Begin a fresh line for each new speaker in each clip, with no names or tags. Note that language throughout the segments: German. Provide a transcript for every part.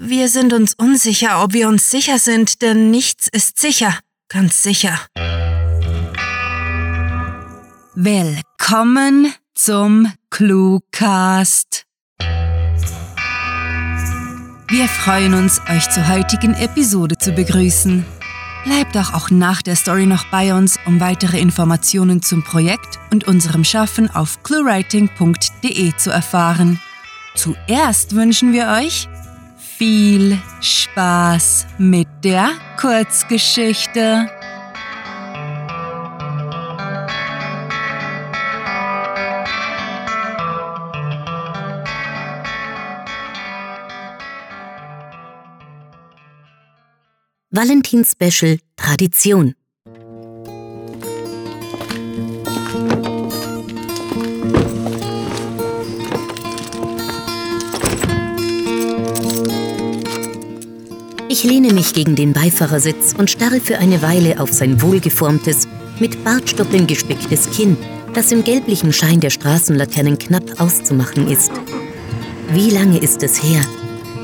Wir sind uns unsicher, ob wir uns sicher sind, denn nichts ist sicher. Ganz sicher.
Willkommen zum Cluecast. Wir freuen uns, euch zur heutigen Episode zu begrüßen. Bleibt doch auch nach der Story noch bei uns, um weitere Informationen zum Projekt und unserem Schaffen auf cluewriting.de zu erfahren. Zuerst wünschen wir euch viel Spaß mit der Kurzgeschichte.
Valentin Special Tradition. Ich lehne mich gegen den Beifahrersitz und starre für eine Weile auf sein wohlgeformtes, mit Bartstoppeln gespicktes Kinn, das im gelblichen Schein der Straßenlaternen knapp auszumachen ist. Wie lange ist es her?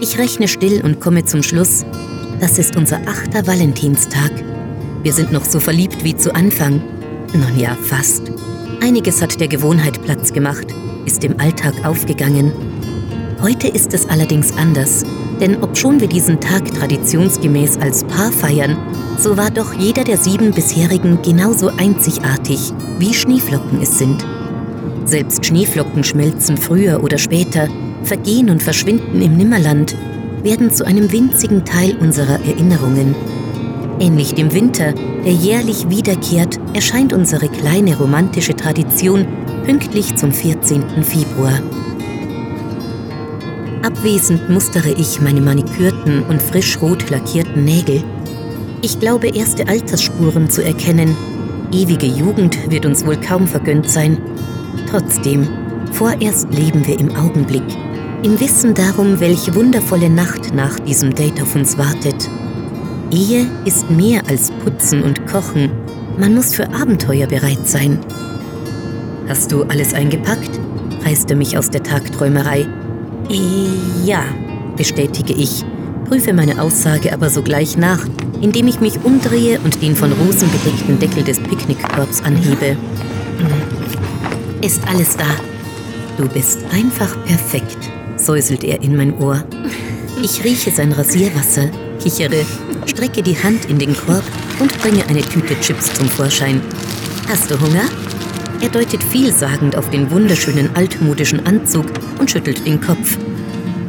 Ich rechne still und komme zum Schluss, das ist unser achter Valentinstag. Wir sind noch so verliebt wie zu Anfang. Nun ja, fast. Einiges hat der Gewohnheit Platz gemacht, ist im Alltag aufgegangen. Heute ist es allerdings anders, denn obschon wir diesen Tag traditionsgemäß als Paar feiern, so war doch jeder der sieben bisherigen genauso einzigartig, wie Schneeflocken es sind. Selbst Schneeflocken schmelzen früher oder später, vergehen und verschwinden im Nimmerland werden zu einem winzigen Teil unserer Erinnerungen. Ähnlich dem Winter, der jährlich wiederkehrt, erscheint unsere kleine romantische Tradition pünktlich zum 14. Februar. Abwesend mustere ich meine manikürten und frisch rot lackierten Nägel. Ich glaube, erste Altersspuren zu erkennen. Ewige Jugend wird uns wohl kaum vergönnt sein. Trotzdem, vorerst leben wir im Augenblick im Wissen darum, welche wundervolle Nacht nach diesem Date auf uns wartet. Ehe ist mehr als Putzen und Kochen. Man muss für Abenteuer bereit sein. Hast du alles eingepackt? reißt er mich aus der Tagträumerei. Ja, bestätige ich, prüfe meine Aussage aber sogleich nach, indem ich mich umdrehe und den von Rosen bedeckten Deckel des Picknickkorbs anhebe. Ist alles da? Du bist einfach perfekt säuselt er in mein Ohr. Ich rieche sein Rasierwasser, kichere, strecke die Hand in den Korb und bringe eine Tüte Chips zum Vorschein. Hast du Hunger? Er deutet vielsagend auf den wunderschönen altmodischen Anzug und schüttelt den Kopf.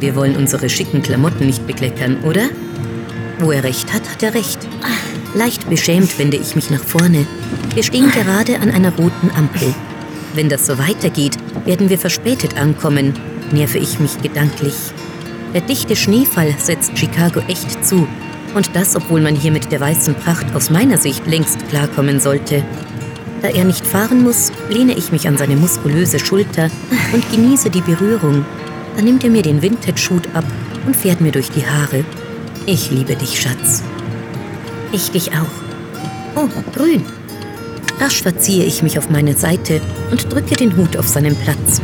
Wir wollen unsere schicken Klamotten nicht bekleckern, oder? Wo er recht hat, hat er recht. Leicht beschämt wende ich mich nach vorne. Wir stehen gerade an einer roten Ampel. Wenn das so weitergeht, werden wir verspätet ankommen nerve ich mich gedanklich. Der dichte Schneefall setzt Chicago echt zu. Und das, obwohl man hier mit der weißen Pracht aus meiner Sicht längst klarkommen sollte. Da er nicht fahren muss, lehne ich mich an seine muskulöse Schulter und genieße die Berührung. Dann nimmt er mir den Vintage-Hut ab und fährt mir durch die Haare. Ich liebe dich, Schatz. Ich dich auch. Oh, grün. Rasch verziehe ich mich auf meine Seite und drücke den Hut auf seinen Platz.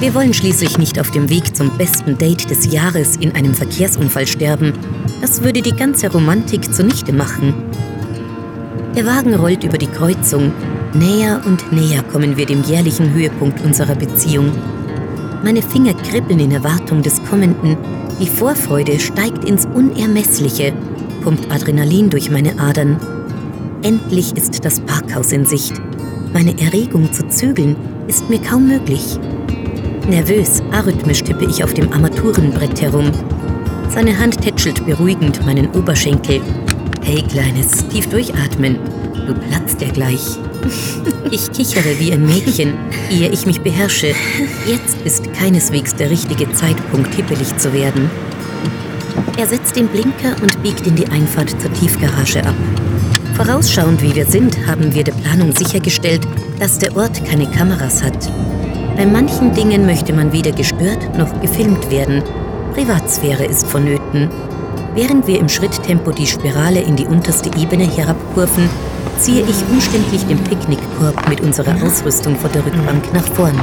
Wir wollen schließlich nicht auf dem Weg zum besten Date des Jahres in einem Verkehrsunfall sterben. Das würde die ganze Romantik zunichte machen. Der Wagen rollt über die Kreuzung. Näher und näher kommen wir dem jährlichen Höhepunkt unserer Beziehung. Meine Finger kribbeln in Erwartung des Kommenden. Die Vorfreude steigt ins Unermessliche, pumpt Adrenalin durch meine Adern. Endlich ist das Parkhaus in Sicht. Meine Erregung zu zügeln ist mir kaum möglich. Nervös, arrhythmisch tippe ich auf dem Armaturenbrett herum. Seine Hand tätschelt beruhigend meinen Oberschenkel. Hey, Kleines, tief durchatmen. Du platzt ja gleich. Ich kichere wie ein Mädchen, ehe ich mich beherrsche. Jetzt ist keineswegs der richtige Zeitpunkt, hippelig zu werden. Er setzt den Blinker und biegt in die Einfahrt zur Tiefgarage ab. Vorausschauend wie wir sind, haben wir der Planung sichergestellt, dass der Ort keine Kameras hat. Bei manchen Dingen möchte man weder gestört noch gefilmt werden. Privatsphäre ist vonnöten. Während wir im Schritttempo die Spirale in die unterste Ebene herabkurven, ziehe ich umständlich den Picknickkorb mit unserer Ausrüstung vor der Rückbank nach vorn.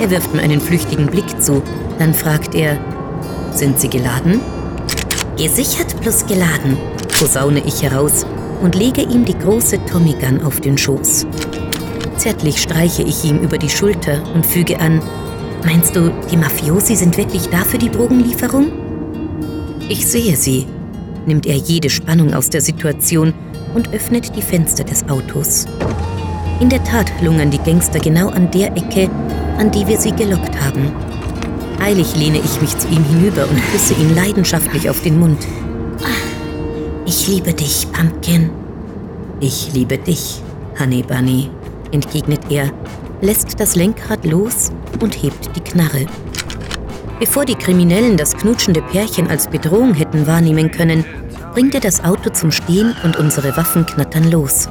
Er wirft mir einen flüchtigen Blick zu, dann fragt er, sind Sie geladen? Gesichert plus geladen, posaune ich heraus und lege ihm die große Tommy Gun auf den Schoß. Zärtlich streiche ich ihm über die Schulter und füge an, Meinst du, die Mafiosi sind wirklich da für die Drogenlieferung? Ich sehe sie, nimmt er jede Spannung aus der Situation und öffnet die Fenster des Autos. In der Tat lungern die Gangster genau an der Ecke, an die wir sie gelockt haben. Eilig lehne ich mich zu ihm hinüber und küsse ihn leidenschaftlich auf den Mund. Ich liebe dich, Pumpkin. Ich liebe dich, Honey Bunny, entgegnet er, lässt das Lenkrad los und hebt die Knarre. Bevor die Kriminellen das knutschende Pärchen als Bedrohung hätten wahrnehmen können, bringt er das Auto zum Stehen und unsere Waffen knattern los.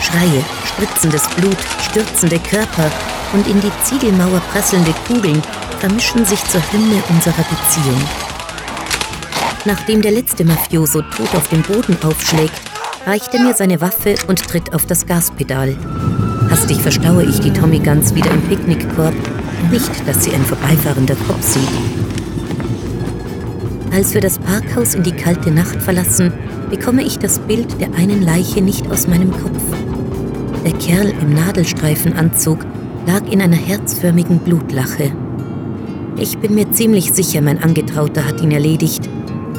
Schreie, spritzendes Blut, stürzende Körper und in die Ziegelmauer prasselnde Kugeln vermischen sich zur Hymne unserer Beziehung. Nachdem der letzte Mafioso tot auf dem Boden aufschlägt, reicht er mir seine Waffe und tritt auf das Gaspedal. Hastig verstaue ich die Tommy Guns wieder im Picknickkorb, nicht, dass sie ein vorbeifahrender Kopf sieht. Als wir das Parkhaus in die kalte Nacht verlassen, bekomme ich das Bild der einen Leiche nicht aus meinem Kopf. Der Kerl im Nadelstreifenanzug lag in einer herzförmigen Blutlache. Ich bin mir ziemlich sicher, mein Angetrauter hat ihn erledigt.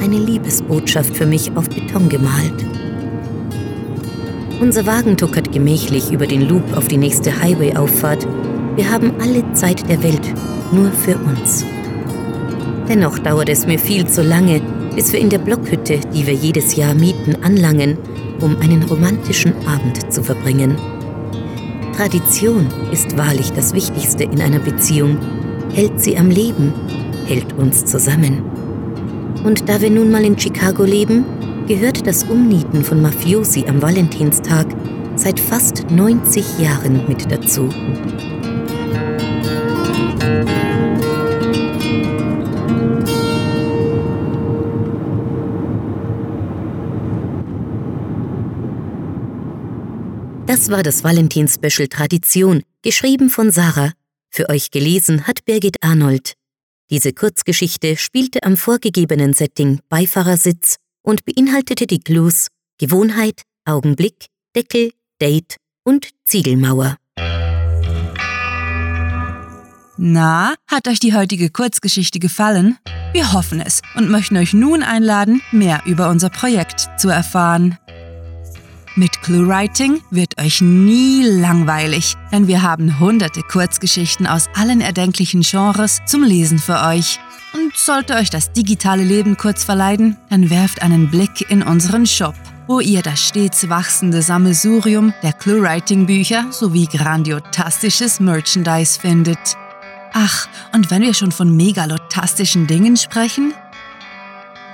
Eine Liebesbotschaft für mich auf Beton gemalt. Unser Wagen tuckert gemächlich über den Loop auf die nächste Highway-Auffahrt. Wir haben alle Zeit der Welt, nur für uns. Dennoch dauert es mir viel zu lange, bis wir in der Blockhütte, die wir jedes Jahr mieten, anlangen, um einen romantischen Abend zu verbringen. Tradition ist wahrlich das Wichtigste in einer Beziehung, hält sie am Leben, hält uns zusammen. Und da wir nun mal in Chicago leben, gehört das Umnieten von Mafiosi am Valentinstag seit fast 90 Jahren mit dazu. Das war das Valentin-Special Tradition, geschrieben von Sarah. Für euch gelesen hat Birgit Arnold. Diese Kurzgeschichte spielte am vorgegebenen Setting Beifahrersitz und beinhaltete die Clues Gewohnheit, Augenblick, Deckel, Date und Ziegelmauer.
Na, hat euch die heutige Kurzgeschichte gefallen? Wir hoffen es und möchten euch nun einladen, mehr über unser Projekt zu erfahren. Mit ClueWriting wird euch nie langweilig, denn wir haben hunderte Kurzgeschichten aus allen erdenklichen Genres zum Lesen für euch. Und sollte euch das digitale Leben kurz verleiden, dann werft einen Blick in unseren Shop, wo ihr das stets wachsende Sammelsurium der ClueWriting-Bücher sowie grandiotastisches Merchandise findet. Ach, und wenn wir schon von megalotastischen Dingen sprechen,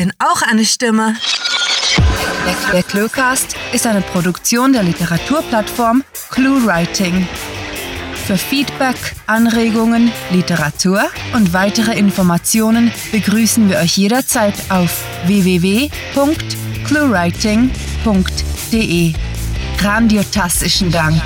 Bin auch eine Stimme.
Der Cluecast ist eine Produktion der Literaturplattform ClueWriting. Für Feedback, Anregungen, Literatur und weitere Informationen begrüßen wir euch jederzeit auf www.cluewriting.de. Grandiotastischen Dank.